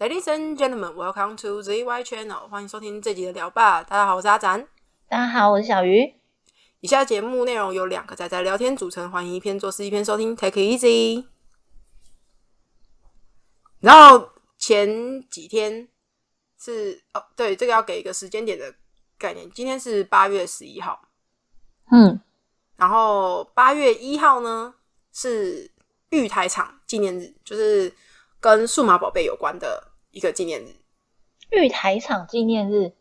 Ladies and gentlemen, welcome to ZY Channel，欢迎收听这集的聊吧。大家好，我是阿展。大家好，我是小鱼。以下节目内容由两个仔仔聊天组成，欢迎一篇做事一篇收听，Take it easy。然后前几天是哦，对，这个要给一个时间点的概念。今天是八月十一号，嗯，然后八月一号呢是玉台厂纪念日，就是跟数码宝贝有关的一个纪念日。玉台厂纪念日，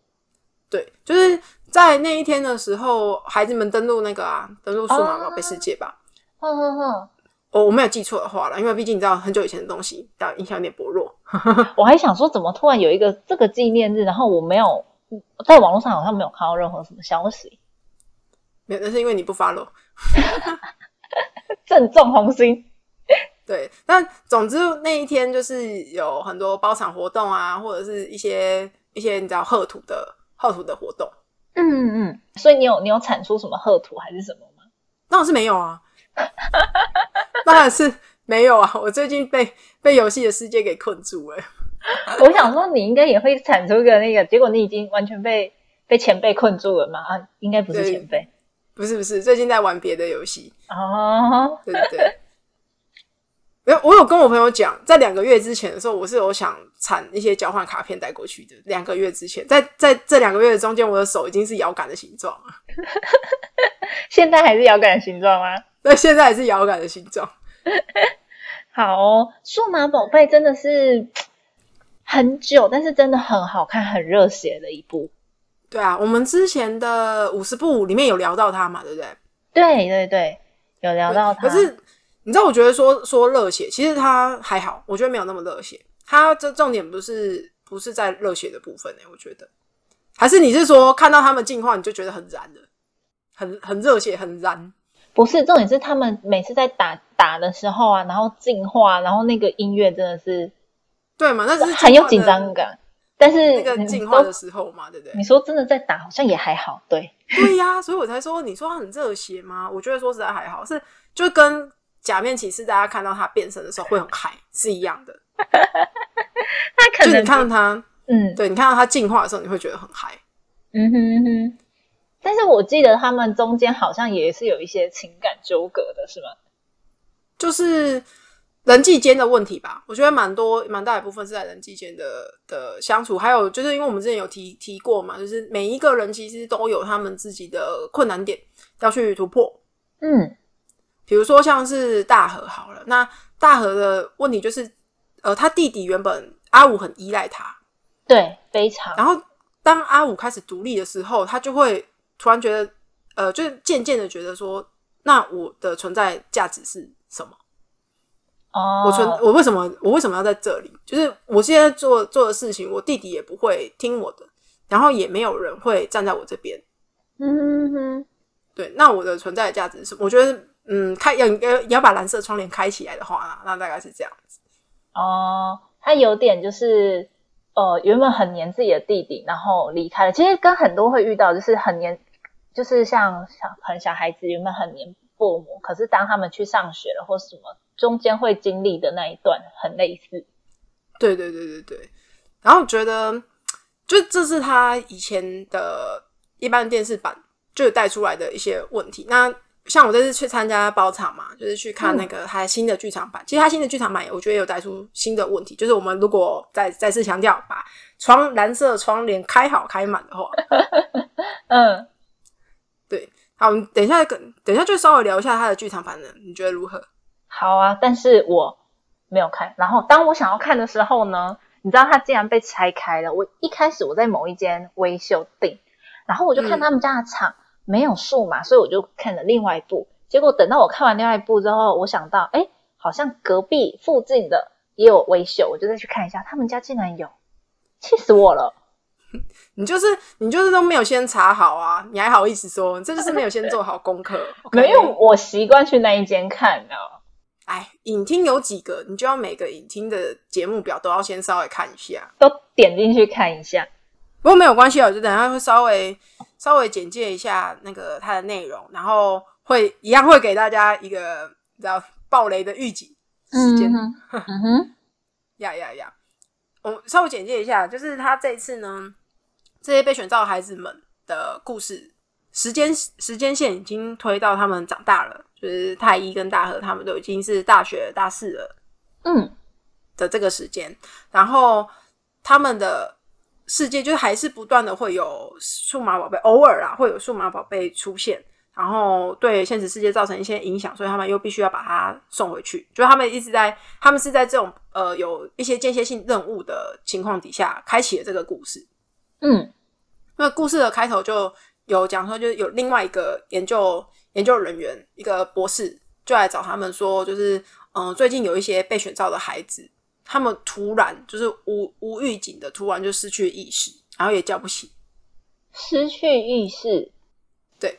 对，就是在那一天的时候，孩子们登录那个啊，登录数码宝贝世界吧。哼哼哼，我我没有记错的话了，因为毕竟你知道很久以前的东西，但印象有点薄弱。我还想说，怎么突然有一个这个纪念日，然后我没有在网络上好像没有看到任何什么消息，没有，那是因为你不 follow。正中红心。对，但总之那一天就是有很多包场活动啊，或者是一些一些你知道贺图的贺图的活动。嗯嗯，所以你有你有产出什么贺图还是什么吗？当然是没有啊，当然是没有啊！我最近被被游戏的世界给困住了。我想说，你应该也会产出个那个，结果你已经完全被被前辈困住了嘛？啊，应该不是对前辈不是不是，最近在玩别的游戏。哦。对对对。没有，我有跟我朋友讲，在两个月之前的时候，我是有想产一些交换卡片带过去的。两个月之前，在在这两个月的中间，我的手已经是摇杆的形状了。现在还是摇杆的形状吗？那现在还是摇杆的形状。好哦，数码宝贝真的是很久，但是真的很好看，很热血的一部。对啊，我们之前的五十部里面有聊到它嘛，对不对？对对对，有聊到它。可是你知道，我觉得说说热血，其实他还好，我觉得没有那么热血。他这重点不是不是在热血的部分呢、我觉得还是你是说看到他们进化你就觉得很燃的，很很热血，很燃。不是重点是他们每次在打打的时候啊，然后进化，然后那个音乐真的是对嘛？那是很有紧张感。但是那个进化的时候嘛，对不对你？说真的在打，好像也还好。对，对呀、所以我才说，你说他很热血吗？我觉得说实在还好，是就跟假面骑士大家看到他变身的时候会很嗨是一样的。他可能就你看到他，嗯对你看到他进化的时候，你会觉得很嗨。嗯哼嗯哼。但是我记得他们中间好像也是有一些情感纠葛的，是吗？就是人际间的问题吧。我觉得蛮多蛮大一部分是在人际间的的相处，还有就是因为我们之前有提提过嘛，就是每一个人其实都有他们自己的困难点要去突破。嗯比如说像是大和好了，那大和的问题就是，呃，他弟弟原本阿五很依赖他，对，非常。然后当阿五开始独立的时候，他就会突然觉得，呃，就是渐渐的觉得说，那我的存在价值是什么？哦，我存我为什么我为什么要在这里？就是我现在做做的事情，我弟弟也不会听我的，然后也没有人会站在我这边。嗯哼哼。对，那我的存在的价值是什么？我觉得，嗯，开要要要把蓝色窗帘开起来的话，那大概是这样子。哦，他有点就是呃，原本很黏自己的弟弟，然后离开了。其实跟很多会遇到，就是很黏，就是像小很小孩子原本很黏父母，可是当他们去上学了或什么，中间会经历的那一段很类似。对对对对对。然后我觉得，就这是他以前的一般电视版就有带出来的一些问题。那像我这次去参加包场嘛，就是去看那个他新的剧场版。其实他新的剧场版，我觉得有带出新的问题，就是我们如果再再次强调，把窗蓝色窗帘开好开满的话，嗯，对好，我们等一下跟等一下就稍微聊一下他的剧场版的，你觉得如何？好啊，但是我没有看。然后当我想要看的时候呢，你知道它竟然被拆开了。我一开始我在某一间微秀订，然后我就看嗯他们家的场、没有数嘛，所以我就看了另外一部。结果等到我看完另外一部之后，我想到，哎，好像隔壁附近的也有微秀，我就再去看一下，他们家竟然有，气死我了！你就是你就是都没有先查好啊，你还好意思说，这就是没有先做好功课。没有，我习惯去那一间看的。哎，影厅有几个，你就要每个影厅的节目表都要先稍微看一下。都点进去看一下。不过没有关系啊，我就等一下会稍微稍微简介一下那个它的内容，然后会一样会给大家一个你知道暴雷的预警时间。嗯哼，呀呀呀！我稍微简介一下，就是他这一次呢，这些被选召的孩子们的故事时间时间线已经推到他们长大了，就是太一跟大和他们都已经是大学大四了，嗯，的这个时间，然后他们的世界就还是不断的会有数码宝贝，偶尔啊会有数码宝贝出现。然后对现实世界造成一些影响，所以他们又必须要把它送回去。就是他们一直在，他们是在这种呃有一些间歇性任务的情况底下，开启了这个故事。嗯，那故事的开头就有讲说，就是有另外一个研究研究人员，一个博士，就来找他们说，就是嗯，最近有一些被选召的孩子，他们突然就是无无预警的突然就失去意识，然后也叫不醒，失去意识。对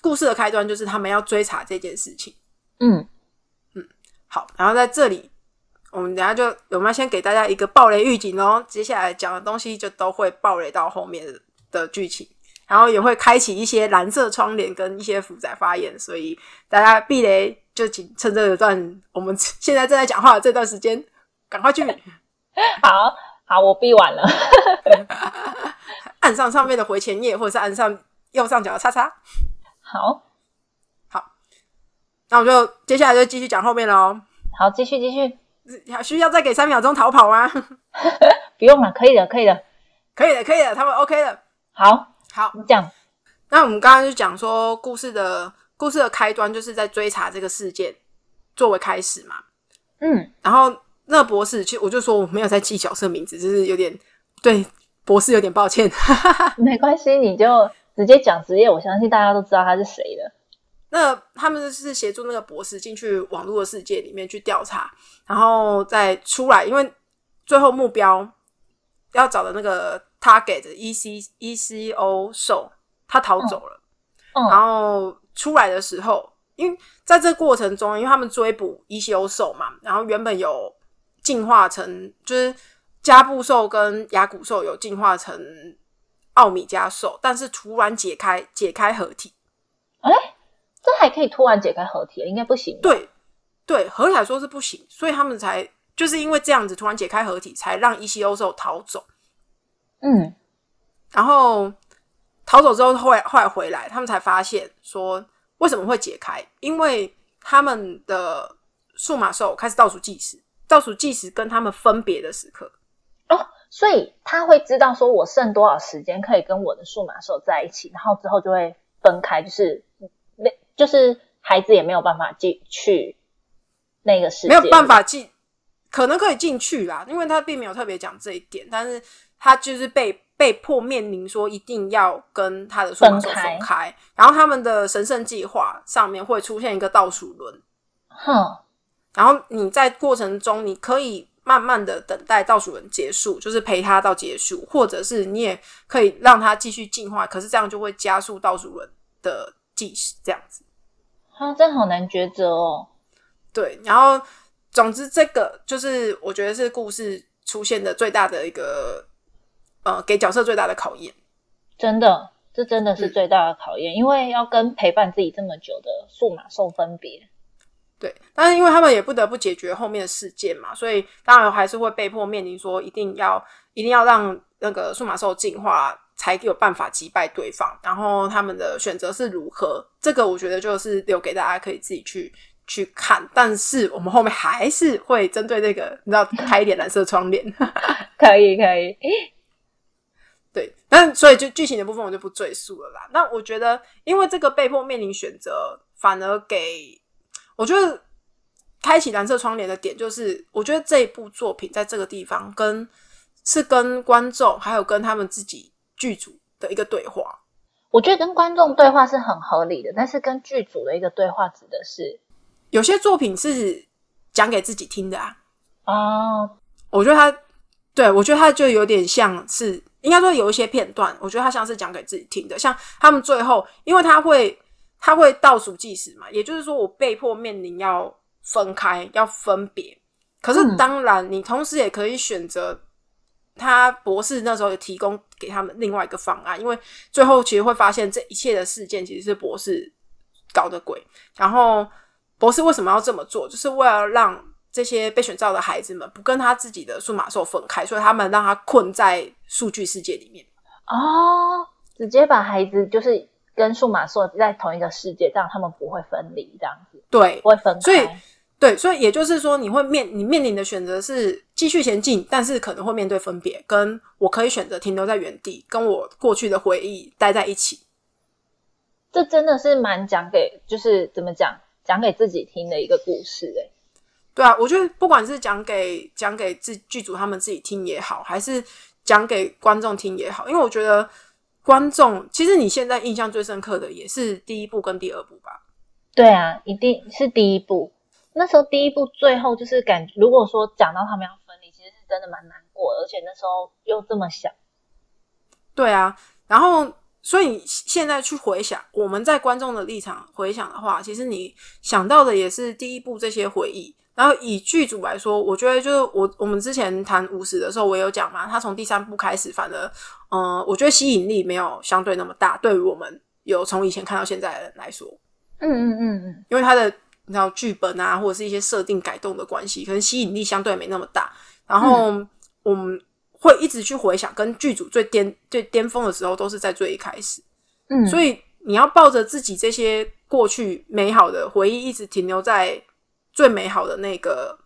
故事的开端就是他们要追查这件事情。嗯嗯，好，然后在这里，我们等下就我们要先给大家一个暴雷预警哦。接下来讲的东西就都会暴雷到后面的剧情，然后也会开启一些蓝色窗帘跟一些负载发言，所以大家避雷就请趁这段我们现在正在讲话的这段时间，赶快去。好好，我闭完了。按上上面的回前页，或者是按上右上角的叉叉。好，好，那我就接下来就继续讲后面喽。好，继续继续，还需要再给三秒钟逃跑吗？不用了，可以的，可以的，可以的，可以的，他们 OK 的。好，好，你讲。那我们刚刚就讲说，故事的故事的开端就是在追查这个事件作为开始嘛。嗯，然后那博士，其实我就说我没有在记角色名字，就是有点对博士有点抱歉。没关系，你就。直接讲职业，我相信大家都知道他是谁的。那他们是协助那个博士进去网络的世界里面去调查，然后再出来，因为最后目标要找的那个 target E C E C O 兽，他逃走了。然后出来的时候，因为在这过程中，因为他们追捕 E C O 兽嘛，然后原本有进化成，就是加布兽跟牙骨兽有进化成。奥米加兽，但是突然解开解开合体，哎，这还可以突然解开合体？应该不行。对对，合理来说是不行，所以他们才就是因为这样子突然解开合体，才让伊西欧兽逃走。嗯，然后逃走之后，后来后来回来，他们才发现说为什么会解开？因为他们的数码兽开始倒数计时，倒数计时跟他们分别的时刻。哦。所以他会知道说我剩多少时间可以跟我的数码兽在一起，然后之后就会分开，就是那就是孩子也没有办法进去那个世界，没有办法进，可能可以进去啦，因为他并没有特别讲这一点，但是他就是被被迫面临说一定要跟他的数码兽分开，然后他们的神圣计划上面会出现一个倒数轮，哼，然后你在过程中你可以。慢慢的等待倒数轮结束，就是陪他到结束，或者是你也可以让他继续进化，可是这样就会加速倒数轮的计时，这样子。啊，这好难抉择哦。对，然后总之这个就是我觉得是故事出现的最大的一个呃，给角色最大的考验。真的，这真的是最大的考验，因为要跟陪伴自己这么久的数码兽分别。对，但是因为他们也不得不解决后面的事件嘛，所以当然还是会被迫面临说，一定要一定要让那个数码兽进化，才有办法击败对方。然后他们的选择是如何，这个我觉得就是留给大家可以自己去去看。但是我们后面还是会针对这个，你知道，开一点蓝色窗帘，可 以可以。对，但所以就剧情的部分我就不赘述了啦。那我觉得，因为这个被迫面临选择，反而给。我觉得开启蓝色窗帘的点就是，我觉得这一部作品在这个地方跟是跟观众还有跟他们自己剧组的一个对话。我觉得跟观众对话是很合理的，但是跟剧组的一个对话指的是有些作品是讲给自己听的啊。哦，我觉得他对我觉得他就有点像是应该说有一些片段，我觉得他像是讲给自己听的，像他们最后，因为他会。他会倒数计时嘛？也就是说，我被迫面临要分开、要分别。可是，当然，你同时也可以选择他博士那时候有提供给他们另外一个方案，因为最后其实会发现这一切的事件其实是博士搞的鬼。然后，博士为什么要这么做？就是为了让这些被选召的孩子们不跟他自己的数码兽分开，所以他们让他困在数据世界里面。哦，直接把孩子就是跟数码兽在同一个世界，这样他们不会分离，这样子对不，会分开。所以对，所以也就是说，你会面你面临的选择是继续前进，但是可能会面对分别，跟我可以选择停留在原地，跟我过去的回忆待在一起。这真的是蛮讲给，就是怎么讲，讲给自己听的一个故事、欸。对啊，我觉得不管是讲给讲给自剧组他们自己听也好，还是讲给观众听也好，因为我觉得观众其实你现在印象最深刻的也是第一部跟第二部吧。对啊，一定是第一部。那时候第一部最后就是感，如果说讲到他们要分离，其实是真的蛮难过的，而且那时候又这么小。对啊，然后所以现在去回想，我们在观众的立场回想的话，其实你想到的也是第一部这些回忆。然后以剧组来说，我觉得就是我我们之前谈五十的时候，我有讲嘛，他从第三部开始，反而嗯、呃我觉得吸引力没有相对那么大，对于我们有从以前看到现在的人来说，嗯嗯嗯嗯，因为他的你知道剧本啊，或者是一些设定改动的关系，可能吸引力相对没那么大。然后我们会一直去回想，跟剧组最巅最巅峰的时候，都是在最一开始。嗯，所以你要抱着自己这些过去美好的回忆，一直停留在最美好的那个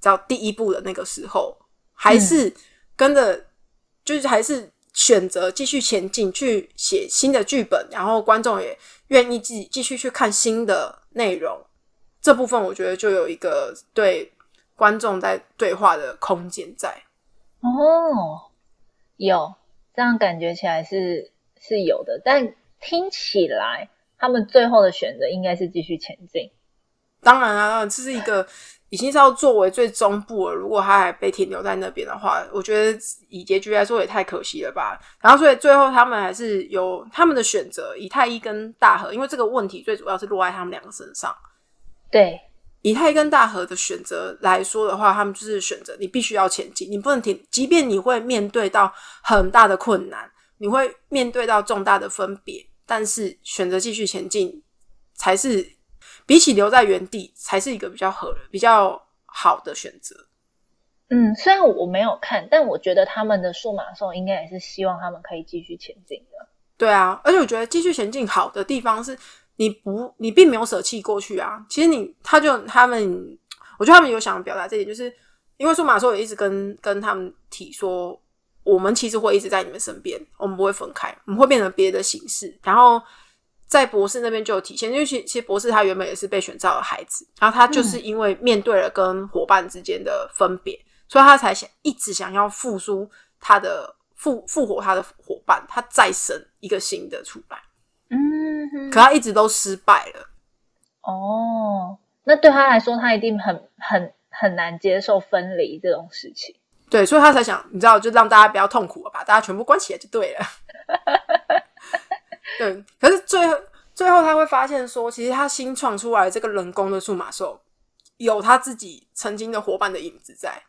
叫第一步的那个时候，还是跟着，就是还是选择继续前进，去写新的剧本，然后观众也愿意继继续去看新的内容。这部分我觉得就有一个对观众在对话的空间在。哦，有这样感觉起来是是有的，但听起来他们最后的选择应该是继续前进。当然啊，这是一个已经是要作为最终部了。如果他还被停留在那边的话，我觉得以结局来说也太可惜了吧。然后，所以最后他们还是有他们的选择，以太一跟大和，因为这个问题最主要是落在他们两个身上。对，以太一跟大和的选择来说的话，他们就是选择你必须要前进，你不能停，即便你会面对到很大的困难，你会面对到重大的分别，但是选择继续前进才是比起留在原地，才是一个比较合、比较好的选择。嗯，虽然我没有看，但我觉得他们的数码兽应该也是希望他们可以继续前进的。对啊，而且我觉得继续前进好的地方是，你不，你并没有舍弃过去啊。其实你，他就他们，我觉得他们有想表达这点，就是因为数码兽也一直跟跟他们提说，我们其实会一直在你们身边，我们不会分开，我们会变成别的形式。然后在博士那边就有体现，因为其其实博士他原本也是被选召的孩子，然后他就是因为面对了跟伙伴之间的分别，所以他才想一直想要复苏他的复复活他的伙伴，他再生一个新的出来，嗯哼，可他一直都失败了。哦，那对他来说，他一定很很很难接受分离这种事情。对，所以他才想，你知道，就让大家不要痛苦了，把大家全部关起来就对了。对，可是最后最后他会发现说，其实他新创出来这个人工的数码兽，有他自己曾经的伙伴的影子在。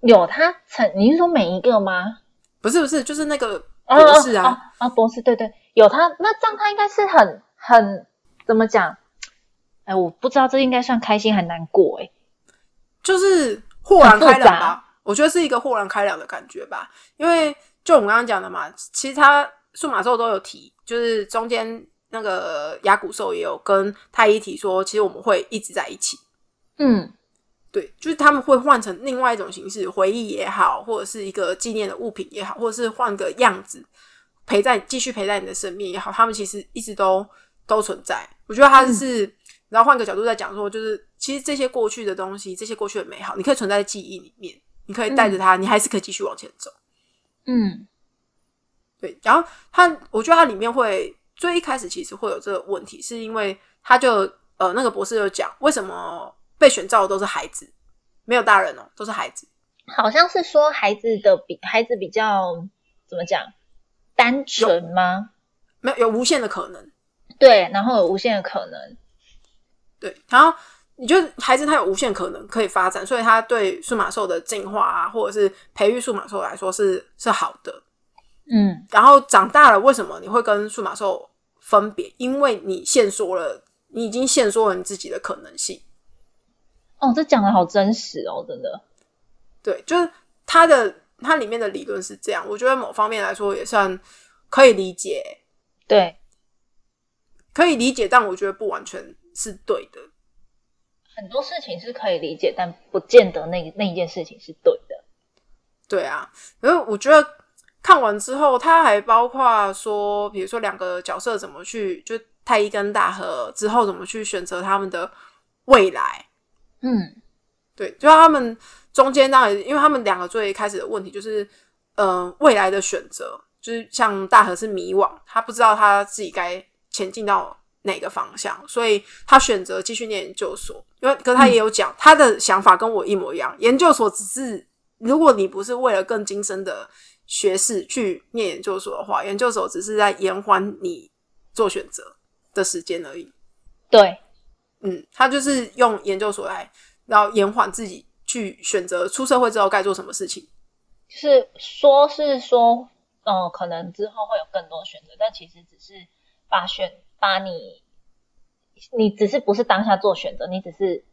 有他曾，你是说每一个吗？不是不是，就是那个哦博士啊，哦哦哦博士，对对，有他，那这样他应该是很很怎么讲？哎，我不知道这应该算开心还难过哎。就是豁然开朗吧。我觉得是一个豁然开朗的感觉吧，因为就我们刚刚讲的嘛，其实他数码兽都有提，就是中间那个牙骨兽也有跟太一提说，其实我们会一直在一起。嗯对，就是他们会换成另外一种形式，回忆也好，或者是一个纪念的物品也好，或者是换个样子陪在继续陪在你的身边也好，他们其实一直都都存在。我觉得他是，然后换个角度在讲说，就是其实这些过去的东西，这些过去的美好，你可以存在记忆里面，你可以带着它，你还是可以继续往前走。嗯对，然后他，我觉得他里面会最一开始其实会有这个问题，是因为他就呃那个博士就讲，为什么被选召的都是孩子，没有大人哦，都是孩子。好像是说孩子的比孩子比较怎么讲单纯吗？没有有无限的可能，对，然后有无限的可能。对，然后你觉得孩子他有无限可能可以发展，所以他对数码兽的进化啊，或者是培育数码兽来说是是好的。嗯然后长大了，为什么你会跟数码兽分别？因为你限缩了，你已经限缩了你自己的可能性。哦，这讲的好真实哦，真的。对，就是它的它里面的理论是这样，我觉得某方面来说也算可以理解，对，可以理解，但我觉得不完全是对的。很多事情是可以理解，但不见得那那一件事情是对的。对啊，因为我觉得看完之后，它还包括说，比如说两个角色怎么去，就太一跟大和之后怎么去选择他们的未来。嗯，对，就他们中间当然，因为他们两个最开始的问题就是，呃，未来的选择，就是像大和是迷惘，他不知道他自己该前进到哪个方向，所以他选择继续念研究所。因为，可是他也有讲，他的想法跟我一模一样，研究所只是如果你不是为了更精深的学士去念研究所的话，研究所只是在延缓你做选择的时间而已。对，嗯，他就是用研究所来，然后延缓自己去选择出社会之后该做什么事情。就是说是说，嗯、可能之后会有更多选择，但其实只是把选把你，你只是不是当下做选择，你只是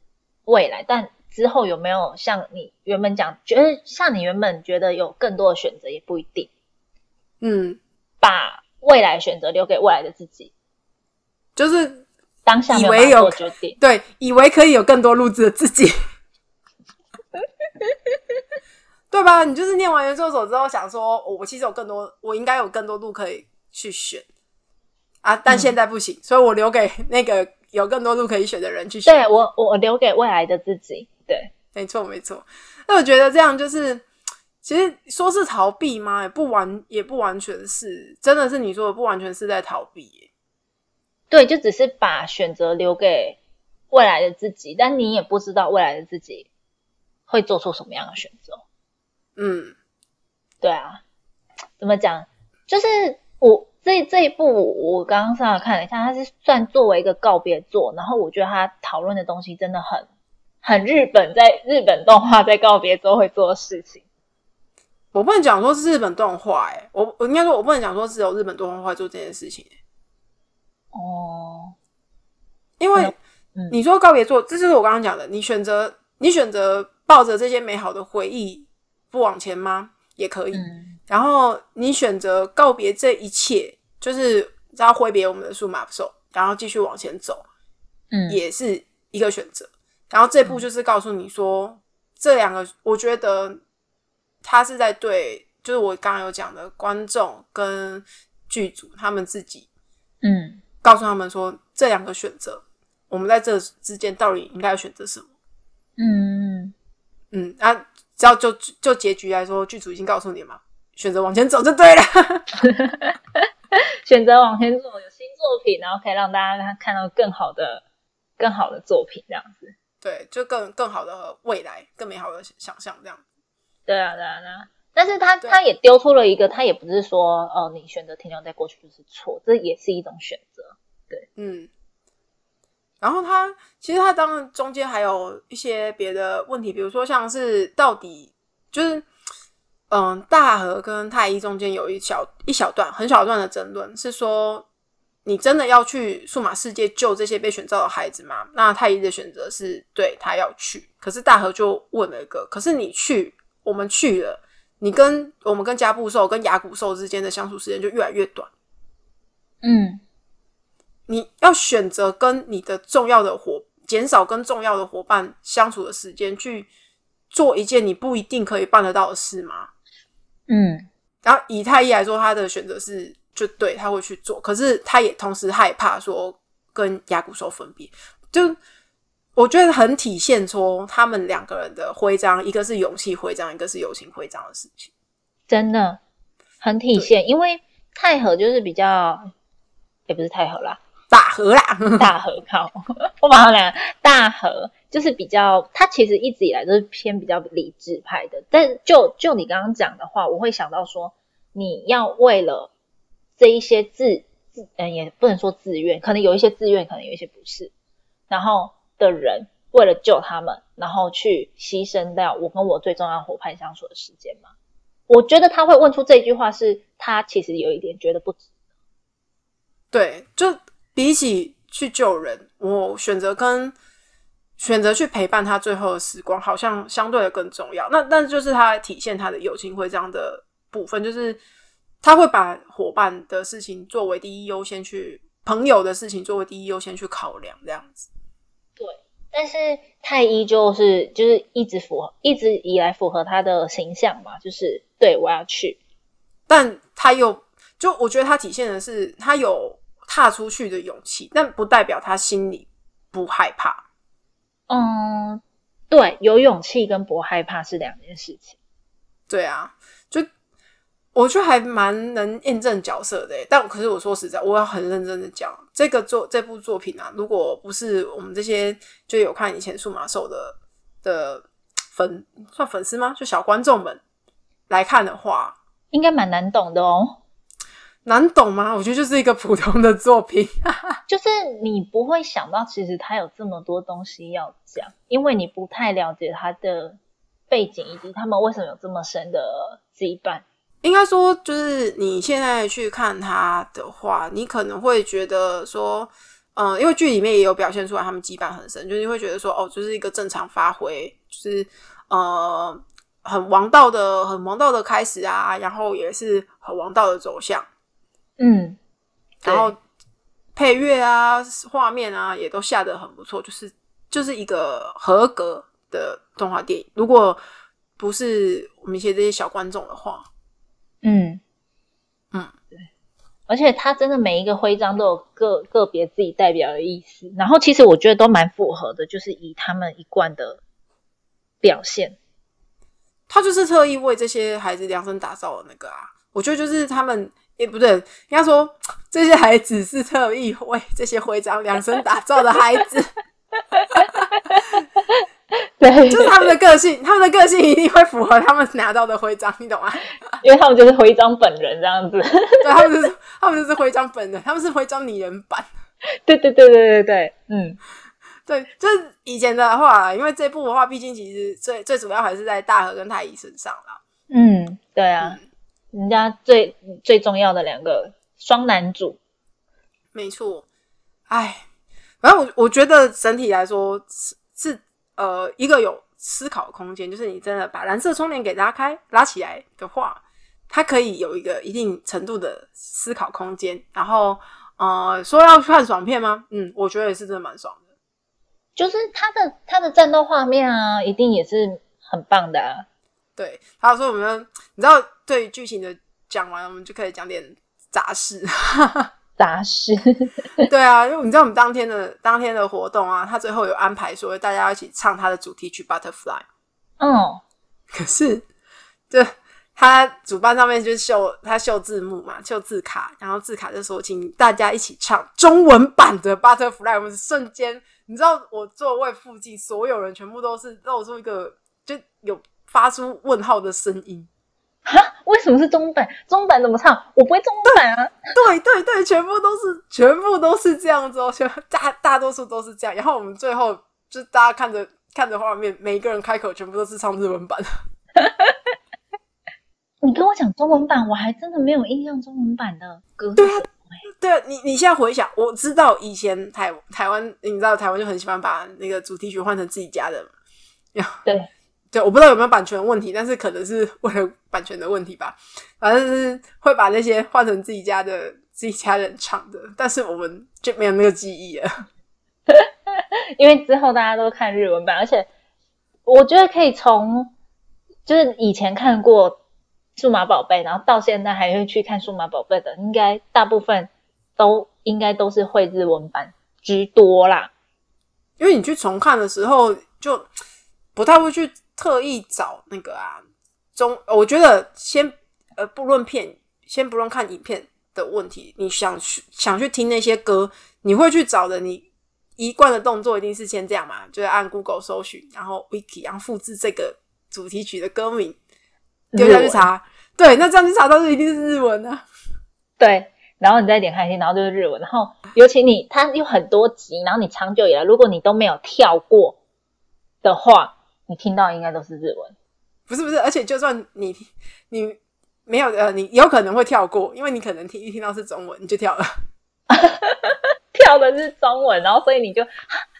未来，但之后有没有像你原本讲，觉得像你原本觉得有更多的选择，也不一定。嗯，把未来选择留给未来的自己，就是当下以为有决定。对，以为可以有更多路子的自己，对吧？你就是念完研究所之后想说，哦我其实有更多，我应该有更多路可以去选啊，但现在不行，所以我留给那个有更多路可以选的人去选。对我，我留给未来的自己。对，没错，没错。那我觉得这样就是，其实说是逃避吗？也不完，也不完全是，真的是你说的，不完全是在逃避耶。对，就只是把选择留给未来的自己，但你也不知道未来的自己会做出什么样的选择。嗯，对啊，怎么讲？就是我这这一部，我刚刚上来看了一下，它是算作为一个告别作，然后我觉得他讨论的东西真的很很日本，在日本动画在告别之后会做的事情。我不能讲说是日本动画，哎，我我应该说，我不能讲说只有日本动画会做这件事情，哦，因为嗯你说告别做，这就是我刚刚讲的，你选择你选择抱着这些美好的回忆不往前吗？也可以。嗯然后你选择告别这一切，就是要挥别我们的数码兽，然后继续往前走，嗯，也是一个选择。然后这部就是告诉你说，这两个，我觉得他是在对，就是我刚刚有讲的观众跟剧组他们自己嗯告诉他们说，这两个选择，我们在这之间到底应该要选择什么？嗯嗯，啊，只要就就结局来说，剧组已经告诉你嘛，选择往前走就对了。选择往前走，有新作品，然后可以让大家看看到更好的、更好的作品，这样子。对，就更更好的未来，更美好的想象，这样。对啊，对啊，对啊。但是他他也丢出了一个，他也不是说哦，你选择停留在过去就是错，这也是一种选择。对嗯，然后他其实他当然中间还有一些别的问题，比如说像是到底就是嗯，大和跟太一中间有一小一小段很小段的争论，是说你真的要去数码世界救这些被选召的孩子吗？那太一的选择是对他要去，可是大和就问了一个，可是你去，我们去了，你跟我们跟加布兽跟牙骨兽之间的相处时间就越来越短。嗯你要选择跟你的重要的伙减少跟重要的伙伴相处的时间，去做一件你不一定可以办得到的事吗？嗯然后以太一来说，他的选择是就对他会去做，可是他也同时害怕说跟牙骨兽分别，就我觉得很体现出他们两个人的徽章，一个是勇气徽章，一个是友情徽章的事情。真的很体现，因为太和就是比较，也不是太和啦，大和啦，大和靠，我马上讲大和就是比较，他其实一直以来都是偏比较理智派的。但就就你刚刚讲的话，我会想到说，你要为了这一些自自，嗯，也不能说自愿，可能有一些自愿，可能有一些不是，然后的人为了救他们，然后去牺牲掉我跟我最重要的伙伴相处的时间吗？我觉得他会问出这句话，是他其实有一点觉得不值。对，就比起去救人，我选择跟选择去陪伴他最后的时光，好像相对的更重要。那但就是他体现他的友情会这样的部分，就是他会把伙伴的事情作为第一优先去，朋友的事情作为第一优先去考量，这样子。对，但是太一就是就是一直符合，一直以来符合他的形象嘛，就是对我要去，但他又就我觉得他体现的是他有踏出去的勇气，但不代表他心里不害怕。嗯，对，有勇气跟不害怕是两件事情。对啊，就我觉得还蛮能验证角色的。但可是我说实在，我要很认真的讲，这个作这部作品啊，如果不是我们这些就有看以前数码兽的的粉算粉丝吗？就小观众们来看的话，应该蛮难懂的哦。难懂吗？我觉得就是一个普通的作品，就是你不会想到，其实他有这么多东西要讲，因为你不太了解他的背景以及他们为什么有这么深的羁绊。应该说，就是你现在去看他的话，你可能会觉得说，嗯，因为剧里面也有表现出来他们羁绊很深，就是你会觉得说，哦，就是一个正常发挥，就是呃，很王道的、很王道的开始啊，然后也是很王道的走向。嗯，然后配乐啊、画面啊也都下得很不错，就是就是一个合格的动画电影。如果不是我们一些这些小观众的话，嗯嗯，对。而且他真的每一个徽章都有个个别自己代表的意思，然后其实我觉得都蛮符合的，就是以他们一贯的表现，他就是特意为这些孩子量身打造的那个啊。我觉得就是他们。也不对，应该说这些孩子是特意为这些徽章量身打造的孩子。对，就是他们的个性，他们的个性一定会符合他们拿到的徽章，你懂吗？因为他们就是徽章本人这样子。对，他们是他们就是徽章本人，他们是徽章拟人版。对对对对对对，嗯，对，就是以前的话，因为这部的话，毕竟其实最最主要还是在大和跟太乙身上啦。嗯，对啊。人家最最重要的两个双男主，没错。哎，反正我我觉得整体来说是是呃一个有思考空间，就是你真的把蓝色窗帘给拉开拉起来的话，它可以有一个一定程度的思考空间。然后呃，说要看爽片吗？嗯，我觉得也是真的蛮爽的。就是他的他的战斗画面啊，一定也是很棒的啊。对，他说我们，你知道，对剧情的讲完，我们就可以讲点杂事。杂事，对啊，因为你知道我们当天的当天的活动啊，他最后有安排说大家要一起唱他的主题曲《Butterfly》。嗯，可是，就他主办上面就秀他秀字幕嘛，秀字卡，然后字卡就说请大家一起唱中文版的《Butterfly》。我们瞬间，你知道我座位附近所有人全部都是露出一个就有。发出问号的声音，哈？为什么是中版？中版怎么唱？我不会中版啊！对对对，全部都是，全部都是这样子哦，全大大多数都是这样。然后我们最后就大家看着看着画面，每一个人开口全部都是唱日文版。你跟我讲中文版，我还真的没有印象中文版的歌。对啊，对啊，你你现在回想，我知道以前台台湾，你知道台湾就很喜欢把那个主题曲换成自己家的，对。对，我不知道有没有版权问题，但是可能是为了版权的问题吧。反正是会把那些换成自己家的自己家人唱的，但是我们就没有那个记忆了。因为之后大家都看日文版，而且我觉得可以从就是以前看过数码宝贝，然后到现在还会去看数码宝贝的，应该大部分都应该都是会日文版居多啦。因为你去重看的时候，就不太会去。特意找那个啊，中我觉得先呃不论片，先不论看影片的问题，你想去想去听那些歌，你会去找的。你一贯的动作一定是先这样嘛，就是按 Google 搜寻，然后 Wiki，然后复制这个主题曲的歌名，丢下去查。对，那这样子查到是一定是日文啊。对，然后你再点开听，然后就是日文。然后尤其你它有很多集，然后你长久以来，如果你都没有跳过的话。你听到应该都是日文，不是不是，而且就算你你没有呃，你有可能会跳过，因为你可能听一听到是中文，你就跳了，跳的是中文，然后所以你就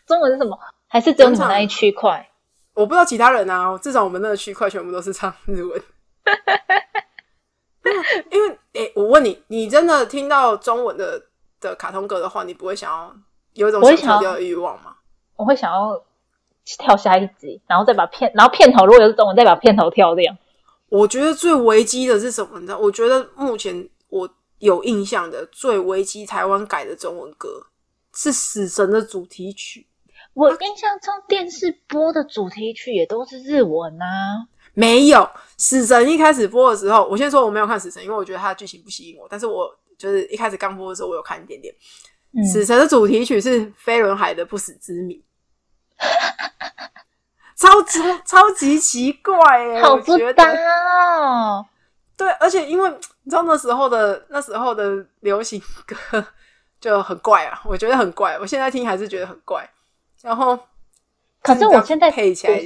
中文是什么？还是只有你们那一区块？我不知道其他人啊，至少我们那个区块全部都是唱日文。因为，诶、我问你，你真的听到中文的的卡通歌的话，你不会想要有一种想跳掉的欲望吗？我会想要跳下一集，然后再把片，然后片头如果有是中文，再把片头跳掉。我觉得最危机的是什么？你知道？我觉得目前我有印象的最危机台湾改的中文歌是《死神》的主题曲。我印象中电视播的主题曲也都是日文啊。没有《死神》一开始播的时候，我先说我没有看《死神》，因为我觉得它的剧情不吸引我。但是我就是一开始刚播的时候，我有看一点点。嗯，死神》的主题曲是飞轮海的《不死之谜》，超级超级奇怪哎、好不搭得哦。对，而且因为你知道那时候的那时候的流行歌就很怪啊，我觉得很怪，我现在听还是觉得很怪。然后，可是我现在配起来，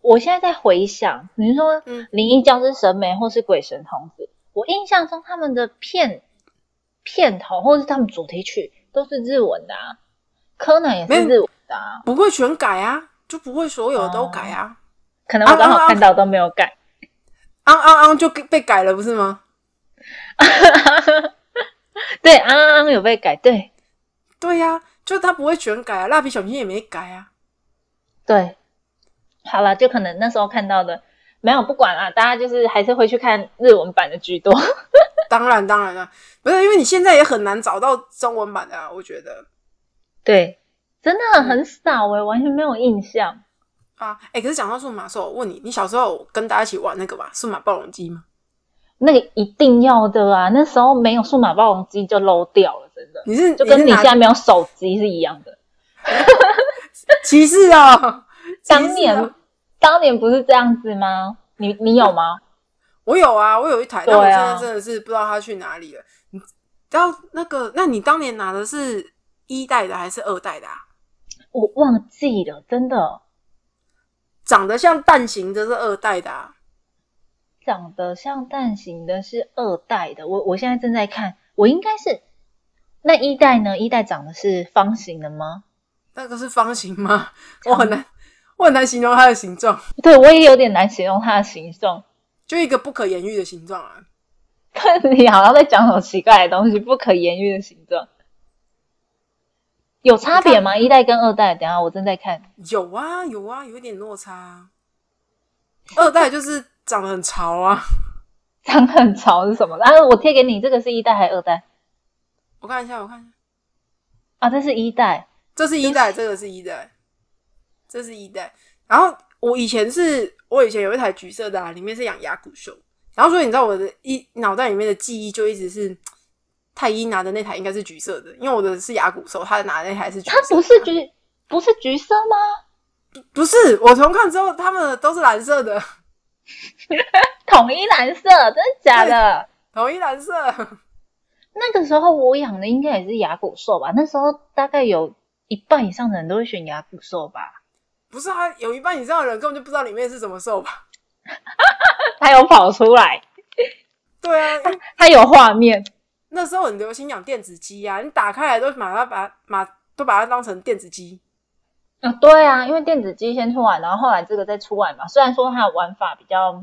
我现在在回想，你说嗯《灵异教师神眉》或是《鬼神童子》，我印象中他们的片片头或是他们主题曲都是日文的啊，柯南也是日文的啊，不会全改啊，就不会所有的都改啊。可能我刚好看到都没有改。昂昂昂就被改了，不是吗？对，昂昂昂有被改，对对呀、就他不会全改啊，蜡笔小新也没改啊。对。好了，就可能那时候看到的没有不管啦，大家就是还是会去看日文版的居多。当然，当然了，不是因为你现在也很难找到中文版的啊，我觉得对，真的很少诶、完全没有印象。啊，哎、可是讲到数码兽，我问你，你小时候跟大家一起玩那个吧，数码暴龙机吗？那个一定要的啊！那时候没有数码暴龙机就 low 掉了，真的，你是就跟你现在没有手机是一样的。歧视啊？当年啊当年不是这样子吗？你你有吗？我有啊，我有一台，啊但我现在真的是不知道它去哪里了。你知道那个？那你当年拿的是一代的还是二代的啊？我忘记了，真的长得像蛋形的是二代的啊。长得像蛋形的是二代的。我我现在正在看，我应该是那一代呢？一代长的是方形的吗？那个是方形吗？我很难，我很难形容它的形状，对我也有点难形容它的形状。就一个不可言喻的形状啊。你好像在讲什么奇怪的东西，不可言喻的形状。有差别吗？一代跟二代？等下我正在看。有啊，有啊，有一点落差啊。二代就是长得很潮啊。长得很潮是什么？然后我贴给你，这个是一代还是二代？我看一下，我看一下，啊，这是一代。这是一代，这个是一代，这是一代。然后我以前是我以前有一台橘色的、啊，里面是养牙骨兽。然后所以你知道我的一脑袋里面的记忆就一直是太医拿的那台应该是橘色的，因为我的是牙骨兽，他拿的那台是橘色它。不是橘，不是橘色吗？不是，我重看之后，他们的都是蓝色的，统一蓝色，真的假的？统一蓝色。那个时候我养的应该也是牙骨兽吧？那时候大概有一半以上的人都会选牙骨兽吧？不是啊，有一半以上的人根本就不知道里面是什么兽吧？他有跑出来，对啊，因为它有画面。那时候很流行养电子鸡啊，你打开来都马上把马都把它当成电子鸡。啊，对啊，因为电子鸡先出来，然后后来这个再出来嘛。虽然说它的玩法比较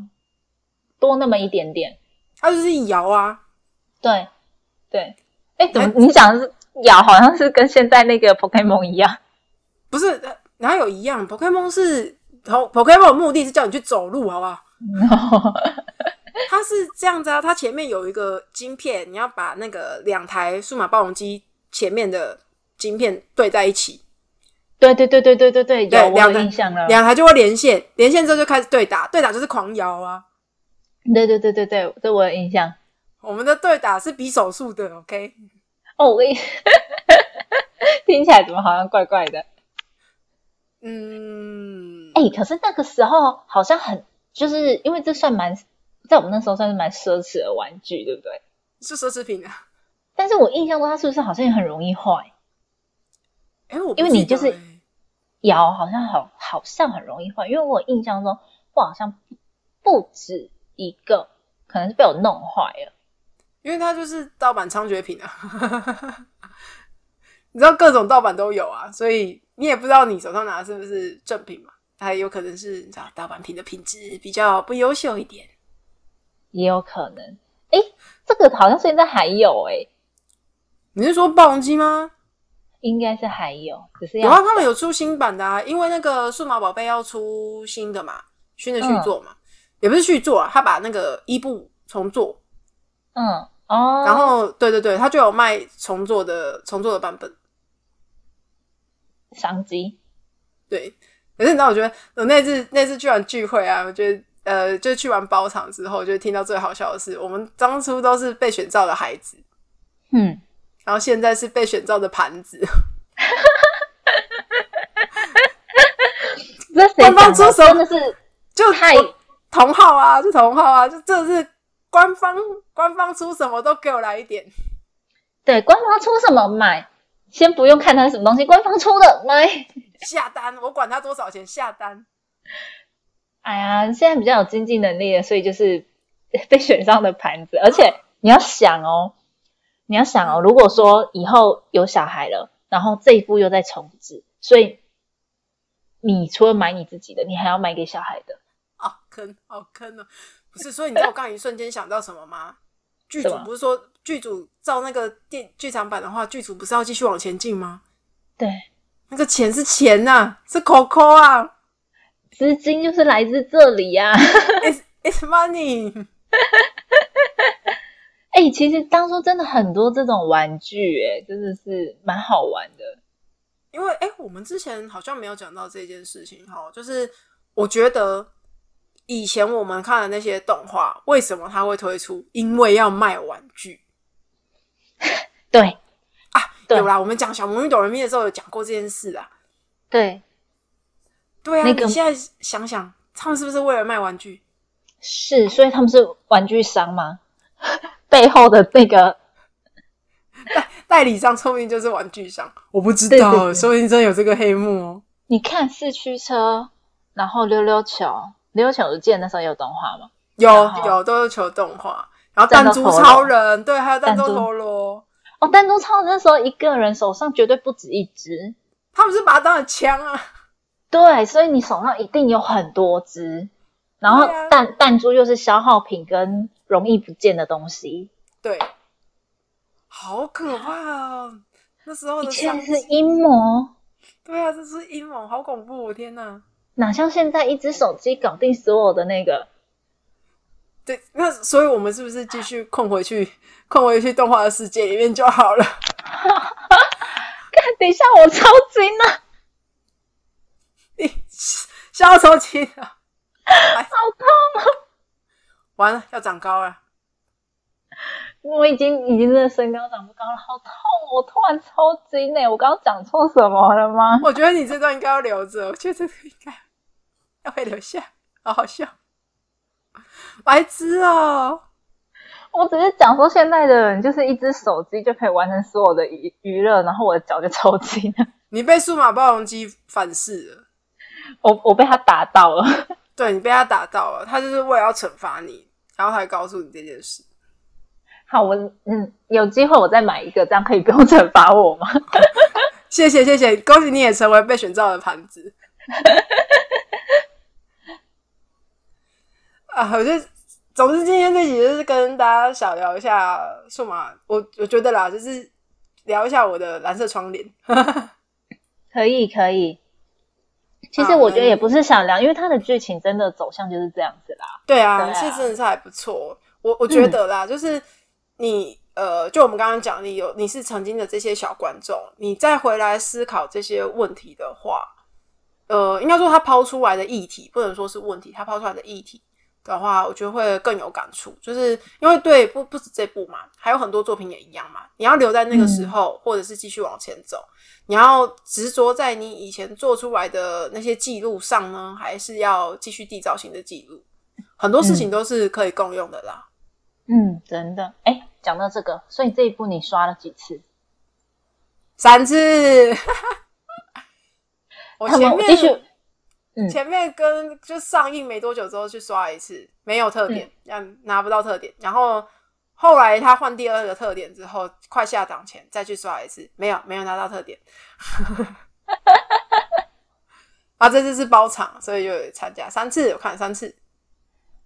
多那么一点点，它就是一摇啊，对对。哎，怎么你讲的是咬，好像是跟现在那个 Pokemon 一样？不是哪有一样？Pokemon 是 Po- Pokemon 的目的是叫你去走路，好不好？它是这样子啊，它前面有一个晶片，你要把那个两台数码暴龙机前面的晶片对在一起，对对对对对对对，有我有对两个印象了。两台就会连线，连线之后就开始对打，对打就是狂摇啊。对对对对对，这我有印象。我们的对打是比手速的，OK？哦，我一 听起来怎么好像怪怪的？嗯，哎、可是那个时候好像很，就是因为这算蛮，在我们那时候算是蛮奢侈的玩具，对不对？是奢侈品啊。但是我印象中它是不是好像也很容易坏？哎、我不因为你就是摇好像好好像很容易坏，因为我印象中我好像不止一个，可能是被我弄坏了。因为它就是盗版猖獗品啊，你知道各种盗版都有啊，所以你也不知道你手上拿的是不是正品嘛，它有可能是你知道盗版品的品质比较不优秀一点。也有可能。哎，这个好像现在还有哎，你是说暴龙机吗？应该是还有，只是要有啊，他们有出新版的啊，因为那个数码宝贝要出新的嘛，新的续作嘛，也不是续作啊，他把那个一部重做，嗯哦，然后对对对，他就有卖重做的重做的版本，商机。对，可是你知道，我觉得我那次那次居然聚会啊，我觉得呃，就去完包场之后，就听到最好笑的是，我们当初都是被选召的孩子，嗯。然后现在是被选召的盘子，官方出手真的是就太同号啊，就同号啊，就这是官方官方出什么都给我来一点。对，官方出什么买，先不用看它是什么东西，官方出的买 下单，我管他多少钱下单。哎呀，现在比较有经济能力了，所以就是 被选上的盘子，而且你要想哦。你要想哦，如果说以后有小孩了，然后这一步又在重置，所以你除了买你自己的，你还要买给小孩的。好坑，好坑哦！不是，所以你知道我刚一瞬间想到什么吗？剧组不是说剧组照那个电剧场版的话，剧组不是要继续往前进吗？对，那个钱是钱呐，是 Coco 啊，资金就是来自这里呀，It's It's money。哎，其实当初真的很多这种玩具，哎，真的是蛮好玩的。因为哎，我们之前好像没有讲到这件事情哈，就是我觉得以前我们看的那些动画，为什么它会推出？因为要卖玩具。对啊，有啦，我们讲小魔女斗人咪的时候有讲过这件事啊。对，对啊，你现在想想，他们是不是为了卖玩具？是，所以他们是玩具商吗？背后的那个代代理商，说明就是玩具商，我不知道，说明真有这个黑幕哦。你看四驱车，然后溜溜球，溜溜球我记得那时候有动画吗？有有都是球动画，然后弹珠超人，对，还有弹珠陀螺。哦，弹珠超人那时候一个人手上绝对不止一只，他们是把它当成枪啊。对，所以你手上一定有很多只，然后弹弹珠又是消耗品跟。容易不见的东西，对，好可怕啊！那时候一切是阴谋，对啊，这是阴谋，好恐怖！我天哪，哪像现在一只手机搞定所有的那个？对，那所以我们是不是继续困回去，困回去动画的世界里面就好了？看，等一下我抽筋了，你笑抽筋了，好痛啊！完了，要长高了。我已经已经真的身高长不高了，好痛！我突然抽筋呢，我刚刚讲错什么了吗？我觉得你这段应该要留着，我觉得这个应该要被留下，好好笑。白痴哦！我只是讲说，现在的人就是一只手机就可以完成所有的娱娱乐，然后我的脚就抽筋了。你被数码暴龙机反噬了，我我被他打到了。对你被他打到了，他就是为了要惩罚你，然后才告诉你这件事。好，我嗯，有机会我再买一个，这样可以不用惩罚我吗？谢谢谢谢，恭喜你也成为被选中的盘子。啊，我觉得，总之今天这集就是跟大家小聊一下数码，我我觉得啦，就是聊一下我的蓝色窗帘。可以可以。其实我觉得也不是想聊，因为它的剧情真的走向就是这样子啦。对啊，其实真的是还不错。我我觉得啦，就是你呃，就我们刚刚讲，你有你是曾经的这些小观众，你再回来思考这些问题的话，呃，应该说他抛出来的议题，不能说是问题，他抛出来的议题的话，我觉得会更有感触。就是因为对不不止这部嘛，还有很多作品也一样嘛。你要留在那个时候，或者是继续往前走。你要执着在你以前做出来的那些记录上呢，还是要继续缔造新的记录？很多事情都是可以共用的啦。嗯，真的。哎，讲到这个，所以这一部你刷了几次？三次。我前面前面跟就上映没多久之后去刷一次没有特点嗯。拿不到特点然后后来他换第二个特点之后快下档前再去刷一次没有没有拿到特点。他 这次是包场所以就有参加三次我看三次。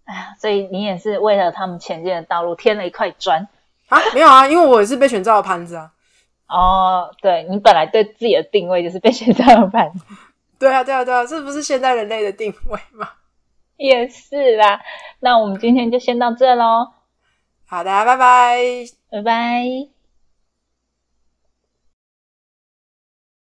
哎呀所以你也是为了他们前进的道路添了一块砖。啊没有啊因为我也是被选造的盘子啊。哦对你本来对自己的定位就是被选造的盘子。对啊，对啊，对啊，这不是现代人类的定位吗？也是啦，那我们今天就先到这喽。好的，拜拜，拜拜。